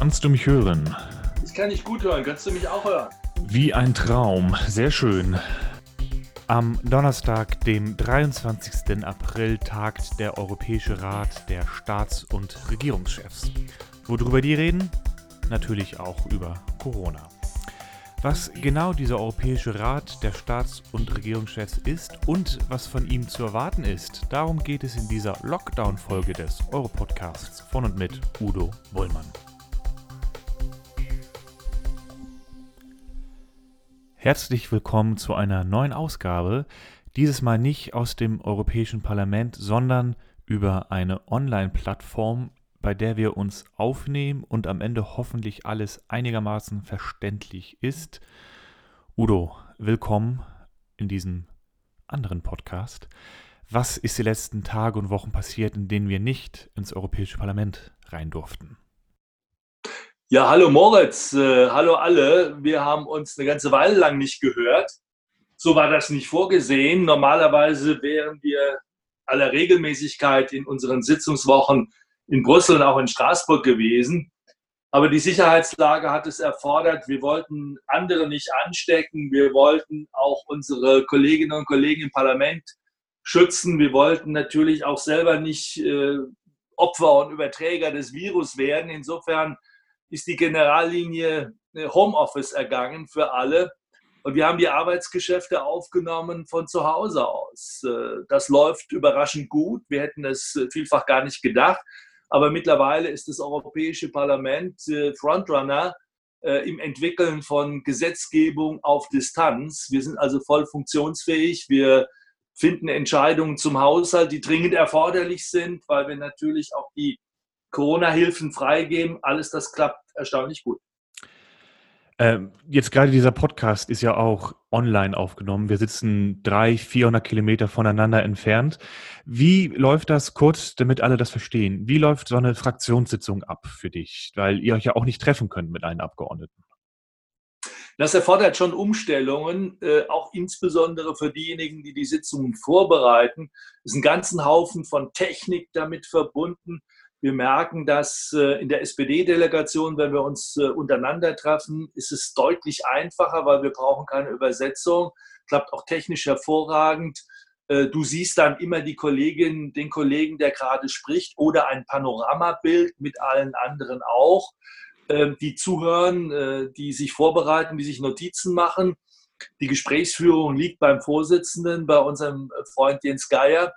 Kannst du mich hören? Ich kann dich gut hören. Kannst du mich auch hören? Wie ein Traum. Sehr schön. Am Donnerstag, dem 23. April, tagt der Europäische Rat der Staats- und Regierungschefs. Worüber die reden? Natürlich auch über Corona. Was genau dieser Europäische Rat der Staats- und Regierungschefs ist und was von ihm zu erwarten ist, darum geht es in dieser Lockdown-Folge des Europodcasts von und mit Udo Bollmann. Herzlich willkommen zu einer neuen Ausgabe, dieses Mal nicht aus dem Europäischen Parlament, sondern über eine Online-Plattform, bei der wir uns aufnehmen und am Ende hoffentlich alles einigermaßen verständlich ist. Udo, willkommen in diesem anderen Podcast. Was ist die letzten Tage und Wochen passiert, in denen wir nicht ins Europäische Parlament rein durften? Ja, hallo Moritz, äh, hallo alle. Wir haben uns eine ganze Weile lang nicht gehört. So war das nicht vorgesehen. Normalerweise wären wir aller Regelmäßigkeit in unseren Sitzungswochen in Brüssel und auch in Straßburg gewesen. Aber die Sicherheitslage hat es erfordert. Wir wollten andere nicht anstecken. Wir wollten auch unsere Kolleginnen und Kollegen im Parlament schützen. Wir wollten natürlich auch selber nicht äh, Opfer und Überträger des Virus werden. Insofern ist die Generallinie äh, Homeoffice ergangen für alle. Und wir haben die Arbeitsgeschäfte aufgenommen von zu Hause aus. Äh, das läuft überraschend gut. Wir hätten es äh, vielfach gar nicht gedacht. Aber mittlerweile ist das Europäische Parlament Frontrunner im Entwickeln von Gesetzgebung auf Distanz. Wir sind also voll funktionsfähig. Wir finden Entscheidungen zum Haushalt, die dringend erforderlich sind, weil wir natürlich auch die Corona-Hilfen freigeben. Alles das klappt erstaunlich gut. Ähm, jetzt gerade dieser Podcast ist ja auch online aufgenommen. Wir sitzen drei, 400 Kilometer voneinander entfernt. Wie läuft das kurz, damit alle das verstehen? Wie läuft so eine Fraktionssitzung ab für dich? Weil ihr euch ja auch nicht treffen könnt mit allen Abgeordneten. Das erfordert schon Umstellungen, äh, auch insbesondere für diejenigen, die die Sitzungen vorbereiten. Es ist ein ganzen Haufen von Technik damit verbunden. Wir merken, dass äh, in der SPD-Delegation, wenn wir uns äh, untereinander treffen, ist es deutlich einfacher, weil wir brauchen keine Übersetzung. Klappt auch technisch hervorragend. Äh, du siehst dann immer die Kollegin, den Kollegen, der gerade spricht, oder ein Panoramabild mit allen anderen auch, ähm, die zuhören, die sich vorbereiten, die sich Notizen machen. Die Gesprächsführung liegt beim Vorsitzenden, bei unserem Freund Jens Geier.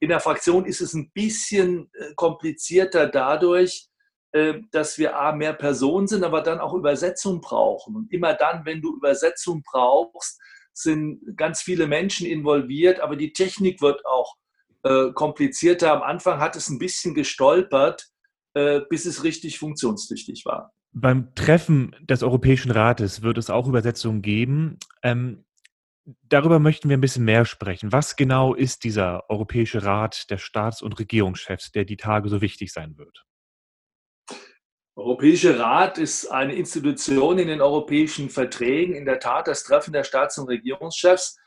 In der Fraktion ist es ein bisschen äh, komplizierter dadurch, äh, dass wir A, mehr Personen sind, aber dann auch Übersetzung brauchen. Und immer dann, wenn du Übersetzung brauchst, sind ganz viele Menschen involviert, aber die Technik wird auch äh, komplizierter. Am Anfang hat es ein bisschen gestolpert, bis es richtig funktionstüchtig war. Beim Treffen des Europäischen Rates wird es auch Übersetzungen geben. Ähm, Darüber möchten wir ein bisschen mehr sprechen. Was genau ist dieser Europäische Rat der Staats- und Regierungschefs, der die Tage so wichtig sein wird? Der Europäische Rat ist eine Institution in den europäischen Verträgen, in der Tat das Treffen der Staats- und Regierungschefs.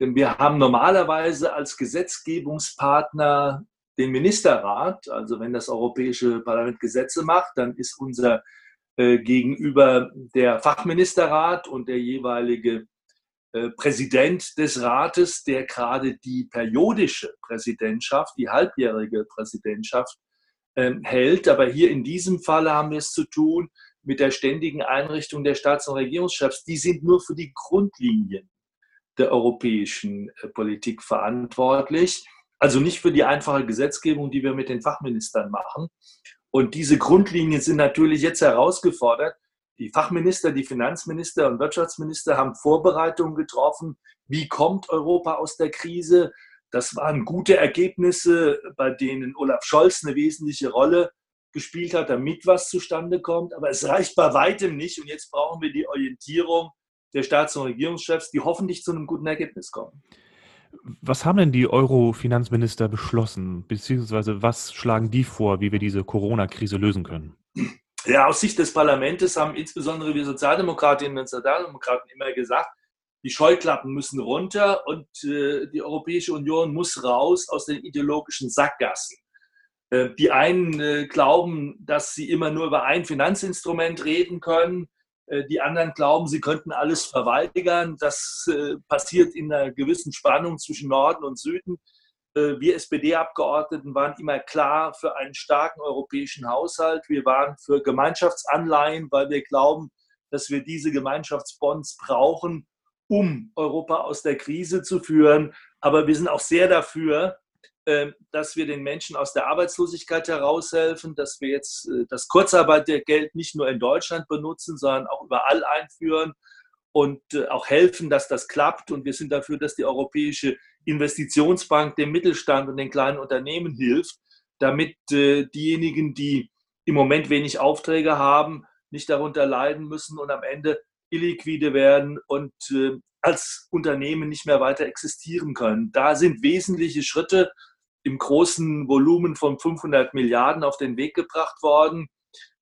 Denn wir haben normalerweise als Gesetzgebungspartner den Ministerrat. Also wenn das Europäische Parlament Gesetze macht, dann ist unser äh, Gegenüber der Fachministerrat und der jeweilige Präsident des Rates, der gerade die periodische Präsidentschaft, die halbjährige Präsidentschaft ähm, hält. Aber hier in diesem Fall haben wir es zu tun mit der ständigen Einrichtung der Staats- und Regierungschefs. Die sind nur für die Grundlinien der europäischen äh, Politik verantwortlich. Also nicht für die einfache Gesetzgebung, die wir mit den Fachministern machen. Und diese Grundlinien sind natürlich jetzt herausgefordert die Fachminister, die Finanzminister und Wirtschaftsminister haben Vorbereitungen getroffen. Wie kommt Europa aus der Krise? Das waren gute Ergebnisse, bei denen Olaf Scholz eine wesentliche Rolle gespielt hat, damit was zustande kommt. Aber es reicht bei weitem nicht. Und jetzt brauchen wir die Orientierung der Staats- und Regierungschefs, die hoffentlich zu einem guten Ergebnis kommen. Was haben denn die Euro-Finanzminister beschlossen? Beziehungsweise was schlagen die vor, wie wir diese Corona-Krise lösen können? Ja, aus Sicht des Parlaments haben insbesondere wir Sozialdemokratinnen und Sozialdemokraten immer gesagt, die Scheuklappen müssen runter und äh, die Europäische Union muss raus aus den ideologischen Sackgassen. Äh, die einen glauben, dass sie immer nur über ein Finanzinstrument reden können. Die anderen glauben, sie könnten alles verweigern. Das passiert in einer gewissen Spannung zwischen Norden und Süden. Wir SPD-Abgeordneten waren immer klar für einen starken europäischen Haushalt. Wir waren für Gemeinschaftsanleihen, weil wir glauben, dass wir diese Gemeinschaftsbonds brauchen, um Europa aus der Krise zu führen. Aber wir sind auch sehr dafür, ähm, dass wir den Menschen aus der Arbeitslosigkeit heraushelfen, dass wir jetzt äh, das Kurzarbeitergeld nicht nur in Deutschland benutzen, sondern auch überall einführen und äh, auch helfen, dass das klappt. Und wir sind dafür, dass die Europäische Investitionsbank dem Mittelstand und den kleinen Unternehmen hilft, damit äh, diejenigen, die im Moment wenig Aufträge haben, nicht darunter leiden müssen und am Ende illiquide werden und äh, als Unternehmen nicht mehr weiter existieren können. Da sind wesentliche Schritte im großen Volumen von 500 Milliarden auf den Weg gebracht worden.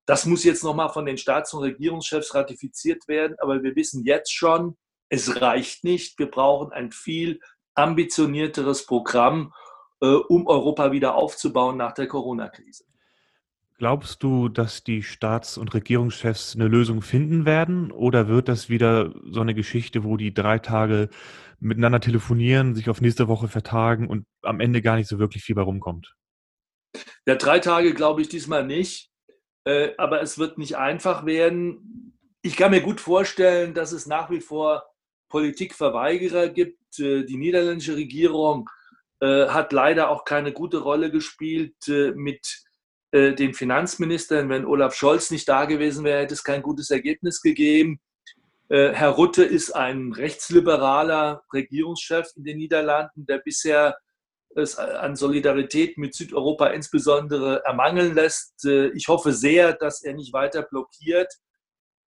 Das muss jetzt nochmal von den Staats- und Regierungschefs ratifiziert werden, aber wir wissen jetzt schon, es reicht nicht. Wir brauchen ein viel ambitionierteres Programm, äh, um Europa wieder aufzubauen nach der Corona-Krise. Glaubst du, dass die Staats- und Regierungschefs eine Lösung finden werden? Oder wird das wieder so eine Geschichte, wo die drei Tage miteinander telefonieren, sich auf nächste Woche vertagen und am Ende gar nicht so wirklich viel bei rumkommt? Ja, drei Tage glaube ich diesmal nicht. Äh, aber es wird nicht einfach werden. Ich kann mir gut vorstellen, dass es nach wie vor Politikverweigerer gibt. Äh, die niederländische Regierung äh, hat leider auch keine gute Rolle gespielt mit äh, den Finanzministern. Wenn Olaf Scholz nicht da gewesen wäre, hätte es kein gutes Ergebnis gegeben. Herr Rutte ist ein rechtsliberaler Regierungschef in den Niederlanden, der bisher es an Solidarität mit Südeuropa insbesondere ermangeln lässt. Ich hoffe sehr, dass er nicht weiter blockiert.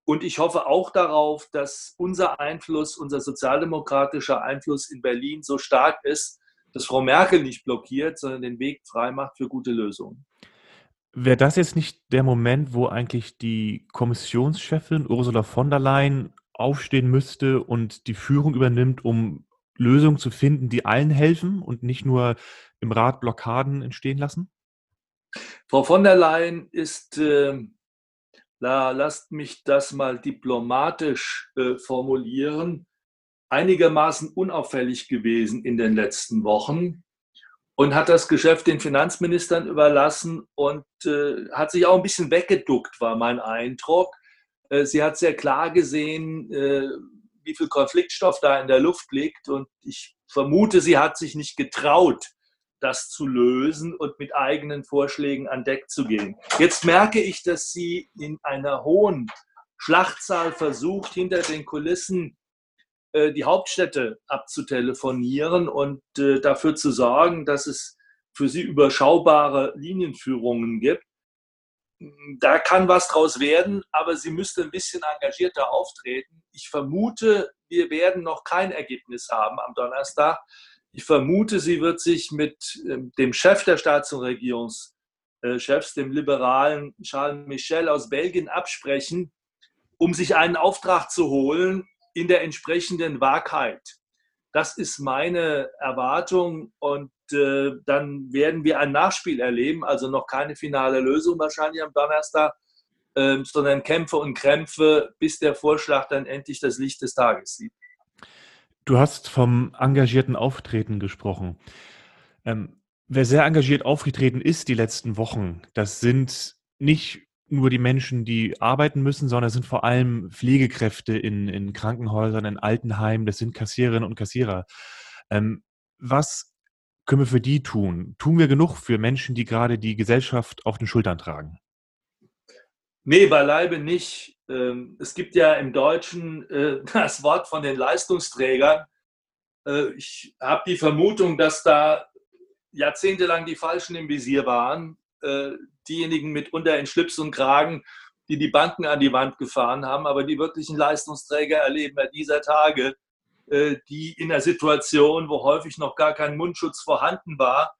Und ich hoffe auch darauf, dass unser Einfluss, unser sozialdemokratischer Einfluss in Berlin so stark ist, dass Frau Merkel nicht blockiert, sondern den Weg frei macht für gute Lösungen. Wäre das jetzt nicht der Moment, wo eigentlich die Kommissionschefin Ursula von der Leyen aufstehen müsste und die Führung übernimmt, um Lösungen zu finden, die allen helfen und nicht nur im Rat Blockaden entstehen lassen? Frau von der Leyen ist, äh, na, lasst mich das mal diplomatisch äh, formulieren, einigermaßen unauffällig gewesen in den letzten Wochen und hat das Geschäft den Finanzministern überlassen und äh, hat sich auch ein bisschen weggeduckt, war mein Eindruck. Äh, sie hat sehr klar gesehen, äh, wie viel Konfliktstoff da in der Luft liegt und ich vermute, sie hat sich nicht getraut, das zu lösen und mit eigenen Vorschlägen an Deck zu gehen. Jetzt merke ich, dass sie in einer hohen Schlachtzahl versucht, hinter den Kulissen äh, die Hauptstädte abzutelefonieren und äh, dafür zu sorgen, dass es für sie überschaubare Linienführungen gibt. Da kann was draus werden, aber sie müsste ein bisschen engagierter auftreten. Ich vermute, wir werden noch kein Ergebnis haben am Donnerstag. Ich vermute, sie wird sich mit ähm, dem Chef der Staats- und Regierungschefs, dem liberalen Charles Michel aus Belgien, absprechen, um sich einen Auftrag zu holen, in der entsprechenden Wahrheit. Das ist meine Erwartung und äh, dann werden wir ein Nachspiel erleben, also noch keine finale Lösung wahrscheinlich am Donnerstag, äh, sondern Kämpfe und Krämpfe, bis der Vorschlag dann endlich das Licht des Tages sieht. Du hast vom engagierten Auftreten gesprochen. Ähm, wer sehr engagiert aufgetreten ist die letzten Wochen, das sind nicht nur die Menschen, die arbeiten müssen, sondern es sind vor allem Pflegekräfte in, in Krankenhäusern, in Altenheimen, das sind Kassiererinnen und Kassierer. Ähm, was können wir für die tun? Tun wir genug für Menschen, die gerade die Gesellschaft auf den Schultern tragen? Nee, beileibe nicht. Ähm, es gibt ja im Deutschen äh, das Wort von den Leistungsträgern. Äh, ich habe die Vermutung, dass da jahrzehntelang die Falschen im Visier waren äh, diejenigen mitunter in Schlips und Kragen, die die Banken an die Wand gefahren haben, aber die wirklichen Leistungsträger erleben wir dieser Tage, die in einer Situation, wo häufig noch gar kein Mundschutz vorhanden war,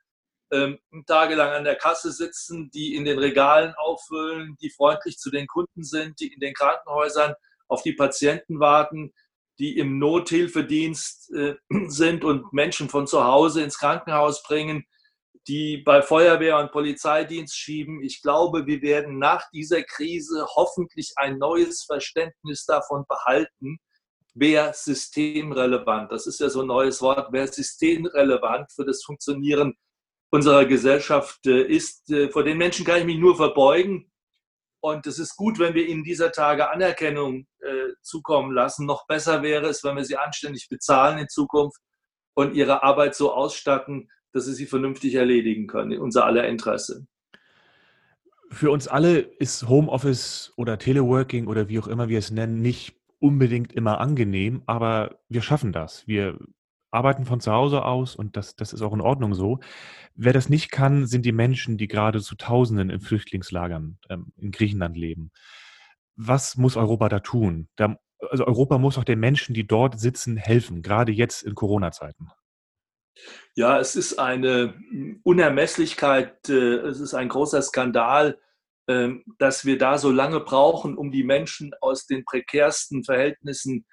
ähm, tagelang an der Kasse sitzen, die in den Regalen auffüllen, die freundlich zu den Kunden sind, die in den Krankenhäusern auf die Patienten warten, die im Nothilfedienst äh, sind und Menschen von zu Hause ins Krankenhaus bringen, die bei Feuerwehr und Polizeidienst schieben. Ich glaube, wir werden nach dieser Krise hoffentlich ein neues Verständnis davon behalten, wer systemrelevant, das ist ja so ein neues Wort, wer systemrelevant für das Funktionieren unserer Gesellschaft äh, ist. Äh, vor den Menschen kann ich mich nur verbeugen. Und es ist gut, wenn wir ihnen dieser Tage Anerkennung äh, zukommen lassen. Noch besser wäre es, wenn wir sie anständig bezahlen in Zukunft und ihre Arbeit so ausstatten, dass sie sie vernünftig erledigen können, in unser aller Interesse. Für uns alle ist Homeoffice oder Teleworking oder wie auch immer wir es nennen, nicht unbedingt immer angenehm, aber wir schaffen das. Wir arbeiten von zu Hause aus und das, das ist auch in Ordnung so. Wer das nicht kann, sind die Menschen, die gerade zu Tausenden in Flüchtlingslagern ähm, in Griechenland leben. Was muss Europa da tun? Da, also Europa muss auch den Menschen, die dort sitzen, helfen, gerade jetzt in Corona-Zeiten. Ja, es ist eine Unermesslichkeit, äh, es ist ein großer Skandal, ähm, dass wir da so lange brauchen, um die Menschen aus den prekärsten Verhältnissen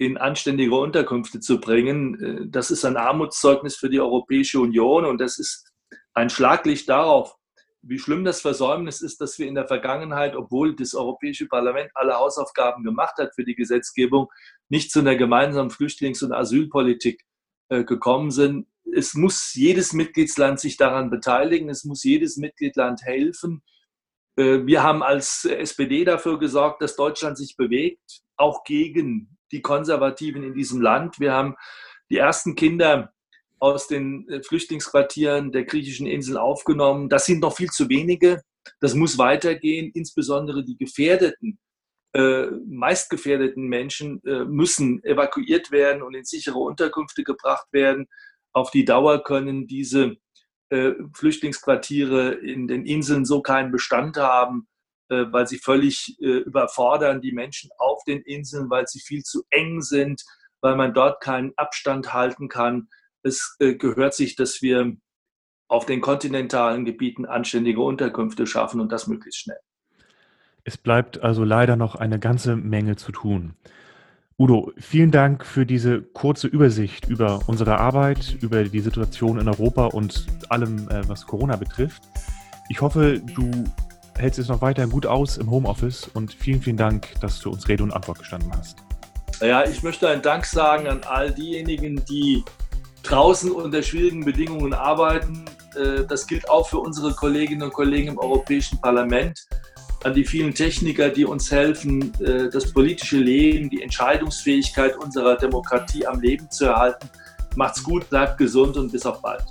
in anständige Unterkünfte zu bringen. Äh, das ist ein Armutszeugnis für die Europäische Union und das ist ein Schlaglicht darauf, wie schlimm das Versäumnis ist, dass wir in der Vergangenheit, obwohl das Europäische Parlament alle Hausaufgaben gemacht hat für die Gesetzgebung, nicht zu einer gemeinsamen Flüchtlings- und Asylpolitik äh, gekommen sind. Es muss jedes Mitgliedsland sich daran beteiligen, es muss jedes Mitgliedsland helfen. Äh, wir haben als SPD dafür gesorgt, dass Deutschland sich bewegt, auch gegen die Konservativen in diesem Land. Wir haben die ersten Kinder aus den äh, Flüchtlingsquartieren der griechischen Insel aufgenommen. Das sind noch viel zu wenige. Das muss weitergehen. Insbesondere die gefährdeten äh, meistgefährdeten Menschen äh, müssen evakuiert werden und in sichere Unterkünfte gebracht werden. Auf die Dauer können diese Flüchtlingsquartiere in den Inseln so keinen Bestand haben, weil sie völlig äh, überfordern die Menschen auf den Inseln, weil sie viel zu eng sind, weil man dort keinen Abstand halten kann. Es äh, gehört sich, dass wir auf den kontinentalen Gebieten anständige Unterkünfte schaffen und das möglichst schnell. Es bleibt also leider noch eine ganze Menge zu tun. Udo, vielen Dank für diese kurze Übersicht über unsere Arbeit, über die Situation in Europa und allem, äh, was Corona betrifft. Ich hoffe, du hältst es noch weiter gut aus im Homeoffice und vielen, vielen Dank, dass du uns Rede und Antwort gestanden hast. Ja, ich möchte einen Dank sagen an all diejenigen, die draußen unter schwierigen Bedingungen arbeiten. Äh, das gilt auch für unsere Kolleginnen und Kollegen im Europäischen Parlament an die vielen Techniker, die uns helfen, äh, das politische Leben, die Entscheidungsfähigkeit unserer Demokratie am Leben zu erhalten. Macht's gut, bleibt gesund und bis auf bald.